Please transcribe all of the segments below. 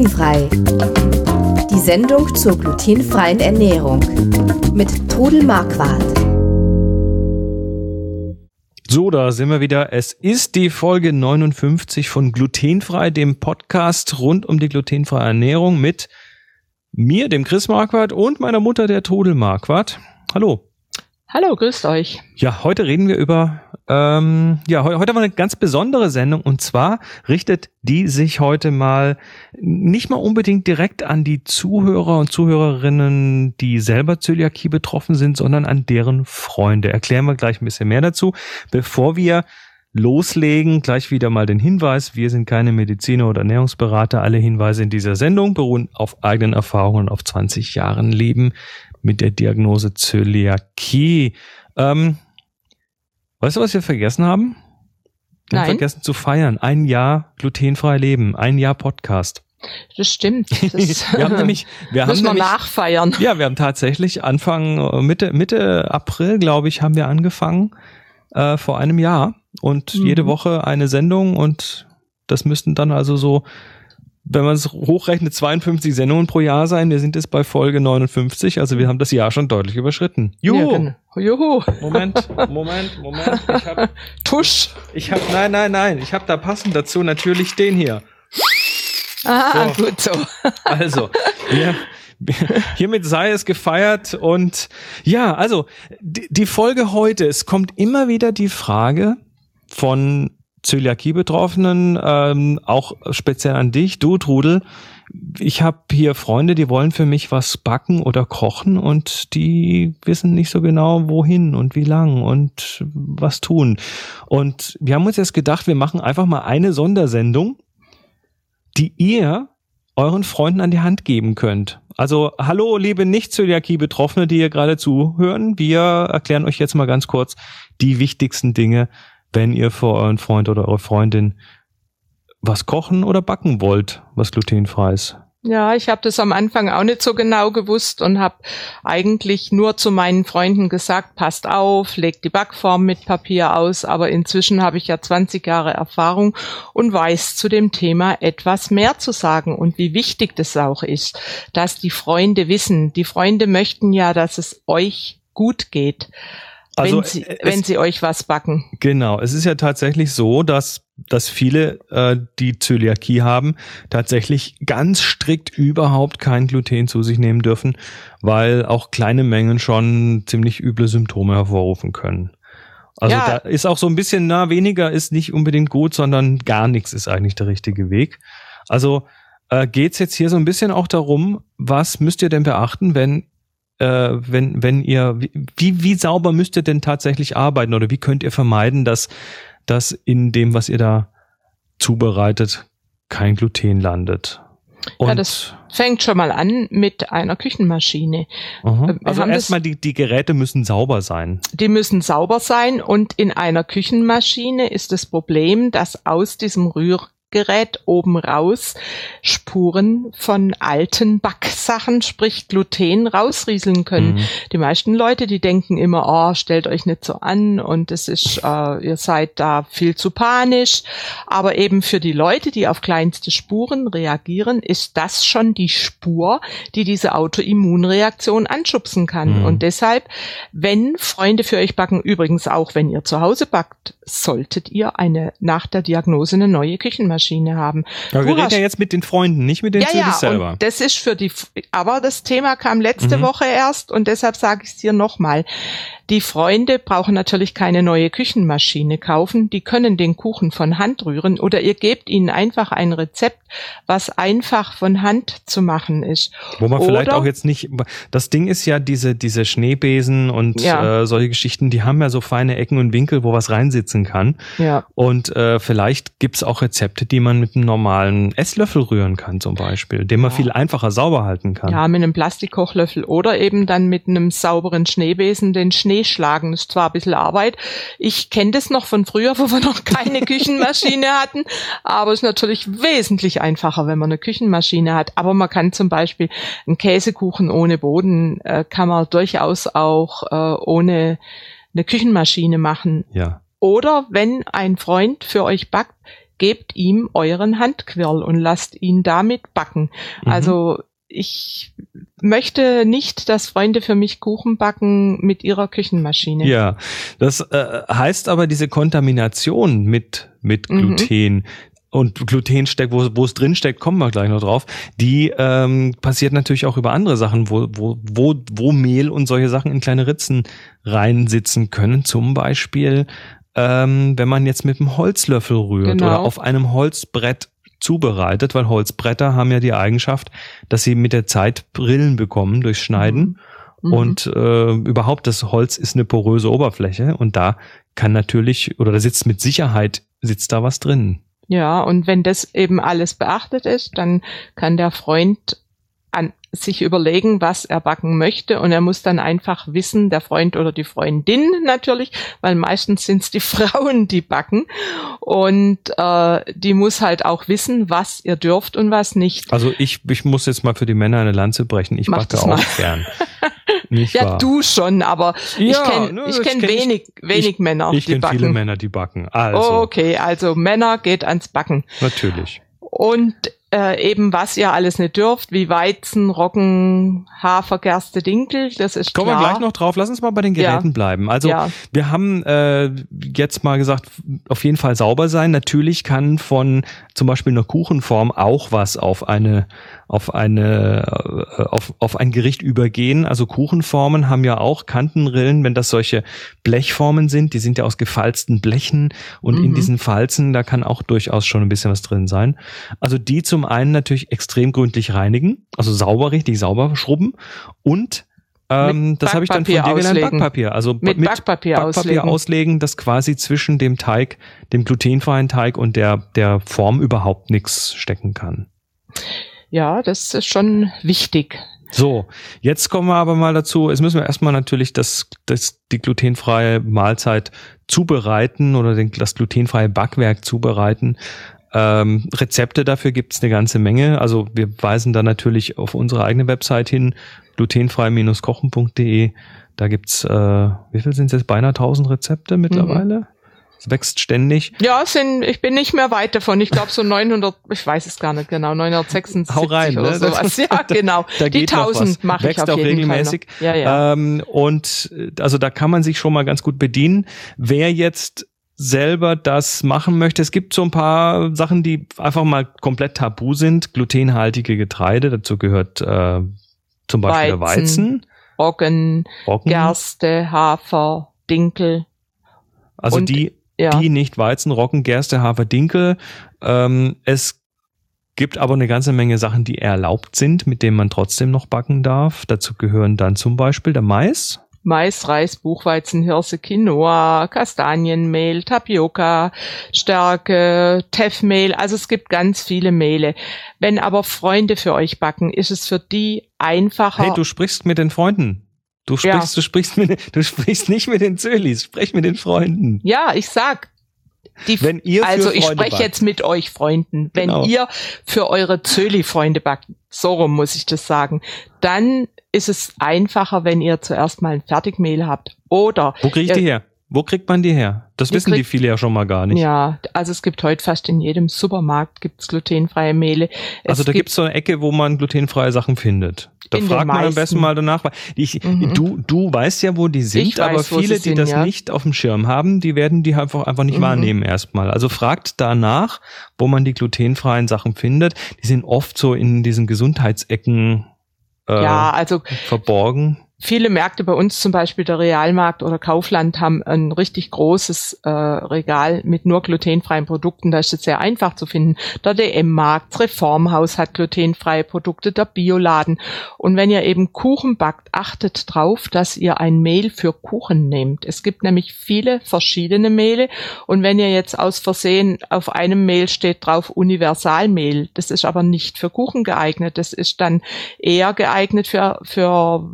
Glutenfrei. Die Sendung zur glutenfreien Ernährung mit Trudel Marquardt. So, da sind wir wieder. Es ist die Folge 59 von Glutenfrei, dem Podcast rund um die glutenfreie Ernährung mit mir, dem Chris Marquardt und meiner Mutter, der Trudel Marquardt. Hallo. Hallo, grüßt euch. Ja, heute reden wir über, ähm, ja, heute, heute haben wir eine ganz besondere Sendung und zwar richtet die sich heute mal nicht mal unbedingt direkt an die Zuhörer und Zuhörerinnen, die selber Zöliakie betroffen sind, sondern an deren Freunde. Erklären wir gleich ein bisschen mehr dazu, bevor wir loslegen. Gleich wieder mal den Hinweis, wir sind keine Mediziner oder Ernährungsberater. Alle Hinweise in dieser Sendung beruhen auf eigenen Erfahrungen auf 20 Jahren Leben mit der Diagnose Zöliakie. Ähm, weißt du, was wir vergessen haben? Wir Nein. haben vergessen zu feiern. Ein Jahr glutenfrei leben, ein Jahr Podcast. Das stimmt. Das wir haben nämlich, wir haben müssen wir nämlich, nachfeiern. ja, wir haben tatsächlich Anfang äh, Mitte Mitte April, glaube ich, haben wir angefangen äh, vor einem Jahr und Mhm. jede Woche eine Sendung und das müssten dann also so wenn man es hochrechnet, 52 Sendungen pro Jahr sein. Wir sind jetzt bei Folge 59, also wir haben das Jahr schon deutlich überschritten. Juhu! Ja, genau. Juhu. Moment, Moment, Moment. Ich hab, Tusch. ich hab, nein, nein, nein. Ich habe da passend dazu natürlich den hier. Ah, So. gut so. Also, wir, hiermit sei es gefeiert und ja, also die, die Folge heute, es kommt immer wieder die Frage von Zöliakie-Betroffenen, ähm, auch speziell an dich, du Trudel. Ich habe hier Freunde, die wollen für mich was backen oder kochen und die wissen nicht so genau, wohin und wie lang und was tun. Und wir haben uns jetzt gedacht, wir machen einfach mal eine Sondersendung, die ihr euren Freunden an die Hand geben könnt. Also hallo, liebe Nicht-Zöliakie-Betroffene, die ihr gerade zuhören. Wir erklären euch jetzt mal ganz kurz die wichtigsten Dinge, wenn ihr für euren Freund oder eure Freundin was kochen oder backen wollt, was glutenfrei ist. Ja, ich habe das am Anfang auch nicht so genau gewusst und habe eigentlich nur zu meinen Freunden gesagt, passt auf, legt die Backform mit Papier aus, aber inzwischen habe ich ja 20 Jahre Erfahrung und weiß zu dem Thema etwas mehr zu sagen und wie wichtig das auch ist, dass die Freunde wissen. Die Freunde möchten ja, dass es euch gut geht, Also, wenn, sie, äh, es- wenn sie euch was backen. Genau, es ist ja tatsächlich so, dass dass viele, äh, die Zöliakie haben, tatsächlich ganz strikt überhaupt kein Gluten zu sich nehmen dürfen, weil auch kleine Mengen schon ziemlich üble Symptome hervorrufen können. Also Ja. da ist auch so ein bisschen, na, weniger ist nicht unbedingt gut, sondern gar nichts ist eigentlich der richtige Weg. Also äh, geht's jetzt hier so ein bisschen auch darum, was müsst ihr denn beachten, wenn äh, wenn, wenn ihr, wie, wie sauber müsst ihr denn tatsächlich arbeiten oder wie könnt ihr vermeiden, dass, dass in dem, was ihr da zubereitet, kein Gluten landet? Und, Ja, das fängt schon mal an mit einer Küchenmaschine. aha. also erstmal die, die Geräte müssen sauber sein. Die müssen sauber sein und in einer Küchenmaschine ist das Problem, dass aus diesem Rührgerät oben raus Spuren von alten Backsachen, sprich Gluten, rausrieseln können. Mhm. Die meisten Leute, die denken immer, oh, stellt euch nicht so an und es ist, äh, ihr seid da viel zu panisch. Aber eben für die Leute, die auf kleinste Spuren reagieren, ist das schon die Spur, die diese Autoimmunreaktion anschubsen kann. Mhm. Und deshalb, wenn Freunde für euch backen, übrigens auch wenn ihr zu Hause backt, solltet ihr eine nach der Diagnose eine neue Küchenmaschine haben. Aber wir reden ja jetzt mit den Freunden, nicht mit den ja, ja, selber. und das ist für die, aber das Thema kam letzte Mhm. Woche erst und deshalb sage ich es dir nochmal. Die Freunde brauchen natürlich keine neue Küchenmaschine kaufen, die können den Kuchen von Hand rühren oder ihr gebt ihnen einfach ein Rezept, was einfach von Hand zu machen ist. Wo man vielleicht Oder- auch jetzt nicht, das Ding ist ja diese, diese Schneebesen und Ja. äh, solche Geschichten, die haben ja so feine Ecken und Winkel, wo was reinsitzen kann. Ja. Und äh, vielleicht gibt's auch Rezepte, die man mit einem normalen Esslöffel rühren kann, zum Beispiel, den man Ja. viel einfacher sauber halten kann. Ja, mit einem Plastikkochlöffel oder eben dann mit einem sauberen Schneebesen den Schnee schlagen. Das ist zwar ein bisschen Arbeit. Ich kenne das noch von früher, wo wir noch keine Küchenmaschine hatten, aber es ist natürlich wesentlich einfacher, wenn man eine Küchenmaschine hat. Aber man kann zum Beispiel einen Käsekuchen ohne Boden, äh, kann man durchaus auch äh, ohne eine Küchenmaschine machen. ja. Oder wenn ein Freund für euch backt, gebt ihm euren Handquirl und lasst ihn damit backen. Mhm. Also ich möchte nicht, dass Freunde für mich Kuchen backen mit ihrer Küchenmaschine. Ja, das äh, heißt aber diese Kontamination mit mit Mhm. Gluten und Gluten steckt, wo, wo es drin steckt, kommen wir gleich noch drauf. Die ähm, passiert natürlich auch über andere Sachen, wo wo wo wo Mehl und solche Sachen in kleine Ritzen reinsitzen können. Zum Beispiel, ähm, wenn man jetzt mit einem Holzlöffel rührt Genau. oder auf einem Holzbrett zubereitet, weil Holzbretter haben ja die Eigenschaft, dass sie mit der Zeit Brillen bekommen durch Schneiden. Mhm. Und äh, überhaupt, das Holz ist eine poröse Oberfläche und da kann natürlich, oder da sitzt mit Sicherheit, sitzt da was drin. Ja, und wenn das eben alles beachtet ist, dann kann der Freund sich überlegen, was er backen möchte und er muss dann einfach wissen, der Freund oder die Freundin natürlich, weil meistens sind es die Frauen, die backen und äh, die muss halt auch wissen, was ihr dürft und was nicht. Also ich, ich muss jetzt mal für die Männer eine Lanze brechen. Ich Mach backe auch gern. Nicht Ja, wahr? du schon, aber ich Ja, kenne ne, ich kenn kenn ich- wenig, wenig ich, Männer, Ich die kenne backen. viele Männer, die backen. Also, Okay, also Männer geht ans Backen. natürlich. Und äh, eben was ihr alles nicht dürft, wie Weizen, Roggen, Hafer, Gerste, Dinkel, das ist Kommen klar. wir gleich noch drauf. Lass uns mal bei den Ja. Geräten bleiben. Also Ja. wir haben äh, jetzt mal gesagt, auf jeden Fall sauber sein. Natürlich kann von zum Beispiel einer Kuchenform auch was auf eine auf eine äh, auf, auf ein Gericht übergehen. Also Kuchenformen haben ja auch Kantenrillen, wenn das solche Blechformen sind. Die sind ja aus gefalzten Blechen und in Mhm. diesen Falzen da kann auch durchaus schon ein bisschen was drin sein. Also die zum einen natürlich extrem gründlich reinigen, also sauber, richtig sauber schrubben und ähm, Mit das habe ich dann von dir Backpapier gelernt. Backpapier. Also Mit Backpapier Backpapier auslegen. auslegen, das quasi zwischen dem Teig, dem glutenfreien Teig und der, der Form überhaupt nichts stecken kann. Ja, das ist schon wichtig. So, jetzt kommen wir aber mal dazu. Jetzt müssen wir erstmal natürlich das, das, die glutenfreie Mahlzeit zubereiten oder den, das glutenfreie Backwerk zubereiten. Ähm, Rezepte dafür gibt's eine ganze Menge. Also wir weisen da natürlich auf unsere eigene Website hin, glutenfrei-kochen.de. Da gibt's, äh, wie viel sind es jetzt? Beinahe 1000 Rezepte mittlerweile. Es wächst ständig. Ja, sind, ich bin nicht mehr weit davon. Ich glaube so 900, ich weiß es gar nicht genau, 976 Hau rein, oder ne? sowas. Ja, genau. Da Die geht noch 1000 was. mache ich Wächst auf auch jeden regelmäßig. Fall. Noch. Ja, ja. Ähm, und äh, also da kann man sich schon mal ganz gut bedienen. Wer jetzt selber das machen möchte, es gibt so ein paar Sachen, die einfach mal komplett tabu sind. Glutenhaltige Getreide, dazu gehört äh, zum Beispiel der Weizen. Weizen, Roggen, Roggen. Gerste, Hafer, Dinkel. also und- die, Ja. die nicht Weizen, Roggen, Gerste, Hafer, Dinkel. Ähm, es gibt aber eine ganze Menge Sachen, die erlaubt sind, mit denen man trotzdem noch backen darf. Dazu gehören dann zum Beispiel der Mais. Mais, Reis, Buchweizen, Hirse, Quinoa, Kastanienmehl, Tapioca, Stärke, Teffmehl. Also es gibt ganz viele Mehle. Wenn aber Freunde für euch backen, ist es für die einfacher. Hey, du sprichst mit den Freunden. Du Ja. sprichst, du sprichst mit, du sprichst nicht mit den Zölis, sprech mit den Freunden. ja, ich sag. Die, Wenn ihr also ich spreche backt. jetzt mit euch Freunden. Wenn Genau. ihr für eure Zöli-Freunde backt, so rum muss ich das sagen, dann ist es einfacher, wenn ihr zuerst mal ein Fertigmehl habt. Oder Wo kriege ich Ja. die her? Wo kriegt man die her? Das Die wissen die kriegt- viele ja schon mal gar nicht. Ja, also es gibt heute fast in jedem Supermarkt gibt's glutenfreie Mehle. Es also da gibt gibt's so eine Ecke, wo man glutenfreie Sachen findet. Da fragt man am besten mal danach. Ich, Mhm. du, du weißt ja, wo die sind, Ich weiß, aber wo viele, die sind, das ja. nicht auf dem Schirm haben, die werden die einfach, einfach nicht Mhm. wahrnehmen erstmal. Also fragt danach, wo man die glutenfreien Sachen findet. Die sind oft so in diesen Gesundheitsecken äh, ja, also verborgen. Viele Märkte bei uns, zum Beispiel der Realmarkt oder Kaufland, haben ein richtig großes äh, Regal mit nur glutenfreien Produkten. Da ist es sehr einfach zu finden. Der DM-Markt, Reformhaus hat glutenfreie Produkte, der Bioladen. Und wenn ihr eben Kuchen backt, achtet drauf, dass ihr ein Mehl für Kuchen nehmt. Es gibt nämlich viele verschiedene Mehle. Und wenn ihr jetzt aus Versehen auf einem Mehl steht drauf Universalmehl, das ist aber nicht für Kuchen geeignet. Das ist dann eher geeignet für, für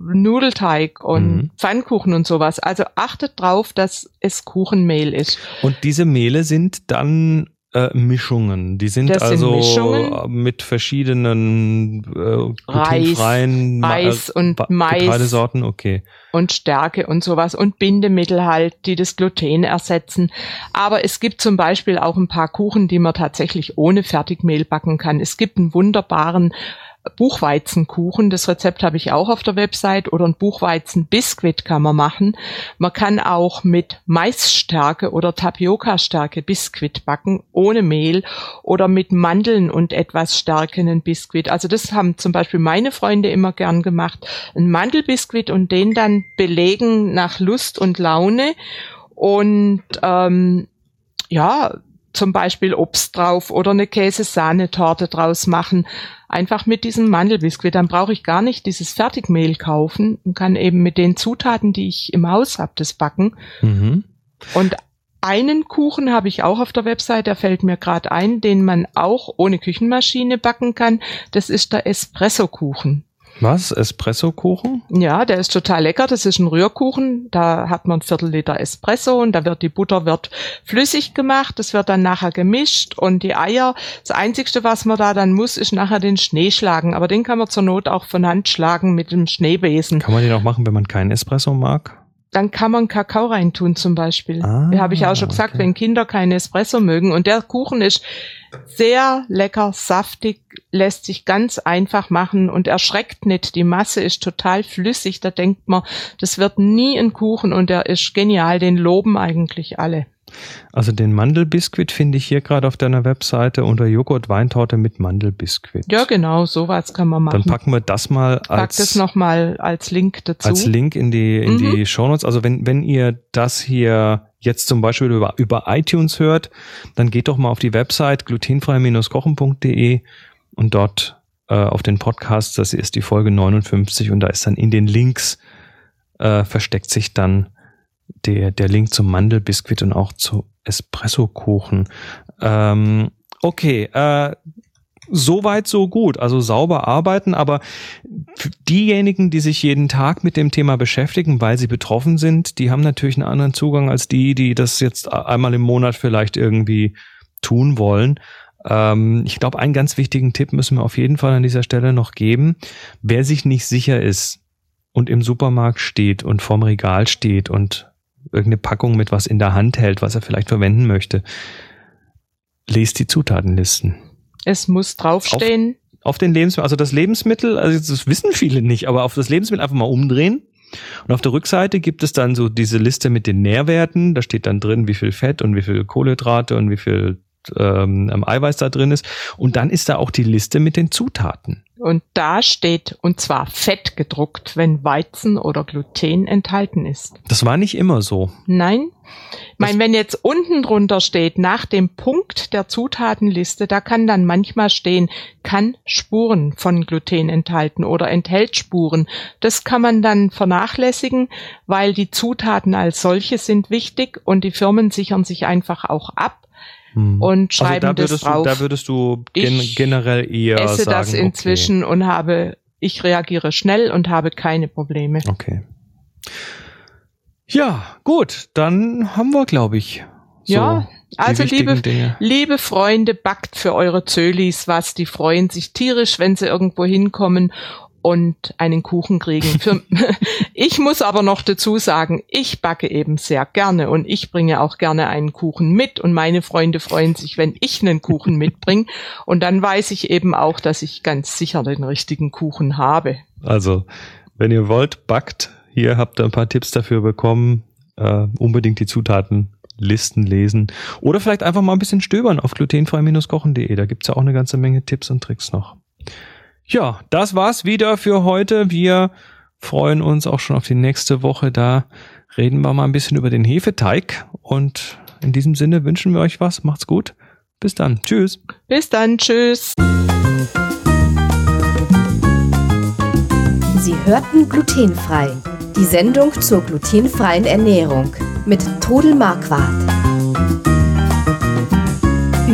Nudelteig und Mhm. Pfannkuchen und sowas. Also achtet drauf, dass es Kuchenmehl ist. Und diese Mehle sind dann äh, Mischungen. Die sind Das sind also Mischungen. mit verschiedenen äh, Reis, Reis und Ba- Mais. Getreidesorten. Okay. und Stärke und sowas und Bindemittel halt, die das Gluten ersetzen. Aber es gibt zum Beispiel auch ein paar Kuchen, die man tatsächlich ohne Fertigmehl backen kann. Es gibt einen wunderbaren Buchweizenkuchen. Das Rezept habe ich auch auf der Website oder ein Buchweizenbiskuit kann man machen. Man kann auch mit Maisstärke oder Tapioca-Stärke Biskuit backen, ohne Mehl oder mit Mandeln und etwas Stärke einen Biskuit. Also das haben zum Beispiel meine Freunde immer gern gemacht. Ein Mandelbiskuit und den dann belegen nach Lust und Laune und ähm, ja, zum Beispiel Obst drauf oder eine Käse-Sahnetorte draus machen. Einfach mit diesem Mandelbiskuit. Dann brauche ich gar nicht dieses Fertigmehl kaufen und kann eben mit den Zutaten, die ich im Haus habe, das backen. Mhm. Und einen Kuchen habe ich auch auf der Website, der fällt mir gerade ein, den man auch ohne Küchenmaschine backen kann. Das ist der Espresso-Kuchen. Was? Espresso-Kuchen? Ja, der ist total lecker. Das ist ein Rührkuchen. Da hat man ein Viertel Liter Espresso und da wird die Butter wird flüssig gemacht. Das wird dann nachher gemischt und die Eier. Das Einzigste, was man da dann muss, ist nachher den Schnee schlagen. Aber den kann man zur Not auch von Hand schlagen mit dem Schneebesen. Kann man den auch machen, wenn man keinen Espresso mag? Dann kann man Kakao reintun zum Beispiel. Ah, habe ich auch schon gesagt, okay. wenn Kinder keinen Espresso mögen. Und der Kuchen ist sehr lecker, saftig, lässt sich ganz einfach machen und erschreckt nicht. Die Masse ist total flüssig. Da denkt man, das wird nie ein Kuchen und der ist genial. Den loben eigentlich alle. Also den Mandelbiskuit finde ich hier gerade auf deiner Webseite unter Joghurt Weintorte mit Mandelbiskuit. Ja, genau, sowas kann man machen. Dann packen wir das mal Pack als, das nochmal als Link dazu. als Link in die, in Mhm. die Shownotes. Also wenn, wenn ihr das hier jetzt zum Beispiel über, über iTunes hört, dann geht doch mal auf die Website glutenfrei-kochen.de und dort äh, auf den Podcast, das ist die Folge 59 und da ist dann in den Links äh, versteckt sich dann der, der Link zum Mandelbiskuit und auch zu Espresso-Kuchen. Ähm, okay, äh, Soweit, so gut. Also sauber arbeiten, aber diejenigen, die sich jeden Tag mit dem Thema beschäftigen, weil sie betroffen sind, die haben natürlich einen anderen Zugang als die, die das jetzt einmal im Monat vielleicht irgendwie tun wollen. Ähm, ich glaube, einen ganz wichtigen Tipp müssen wir auf jeden Fall an dieser Stelle noch geben. Wer sich nicht sicher ist und im Supermarkt steht und vorm Regal steht und irgendeine Packung mit was in der Hand hält, was er vielleicht verwenden möchte, lest die Zutatenlisten es muss draufstehen. auf den Lebensmittel, also das Lebensmittel, also das wissen viele nicht, aber auf das Lebensmittel einfach mal umdrehen. Und auf der Rückseite gibt es dann so diese Liste mit den Nährwerten. Da steht dann drin, wie viel Fett und wie viel Kohlenhydrate und wie viel ähm, Eiweiß da drin ist. Und dann ist da auch die Liste mit den Zutaten. Und da steht, und zwar fett gedruckt, wenn Weizen oder Gluten enthalten ist. Das war nicht immer so. Nein. Ich meine, wenn jetzt unten drunter steht, nach dem Punkt der Zutatenliste, da kann dann manchmal stehen, kann Spuren von Gluten enthalten oder enthält Spuren. Das kann man dann vernachlässigen, weil die Zutaten als solche sind wichtig und die Firmen sichern sich einfach auch ab Hm. und schreiben also da das würdest drauf. Du, da würdest du gen Ich generell eher esse sagen, das inzwischen und habe, ich reagiere schnell und habe keine Probleme. Okay. okay. Ja, gut, dann haben wir, glaube ich, so Ja, also liebe, Dinge. liebe Freunde, backt für eure Zölis was. Die freuen sich tierisch, wenn sie irgendwo hinkommen und einen Kuchen kriegen. Für, ich muss aber noch dazu sagen, ich backe eben sehr gerne und ich bringe auch gerne einen Kuchen mit und meine Freunde freuen sich, wenn ich einen Kuchen mitbringe und dann weiß ich eben auch, dass ich ganz sicher den richtigen Kuchen habe. Also, wenn ihr wollt, backt. Hier habt ihr ein paar Tipps dafür bekommen. Äh, unbedingt die Zutatenlisten lesen. Oder vielleicht einfach mal ein bisschen stöbern auf glutenfrei-kochen.de. Da gibt's ja auch eine ganze Menge Tipps und Tricks noch. Ja, das war's wieder für heute. Wir freuen uns auch schon auf die nächste Woche. Da reden wir mal ein bisschen über den Hefeteig. Und in diesem Sinne wünschen wir euch was. Macht's gut. Bis dann. Tschüss. Bis dann. Tschüss. Sie hörten glutenfrei. Die Sendung zur glutenfreien Ernährung mit Todel Marquardt.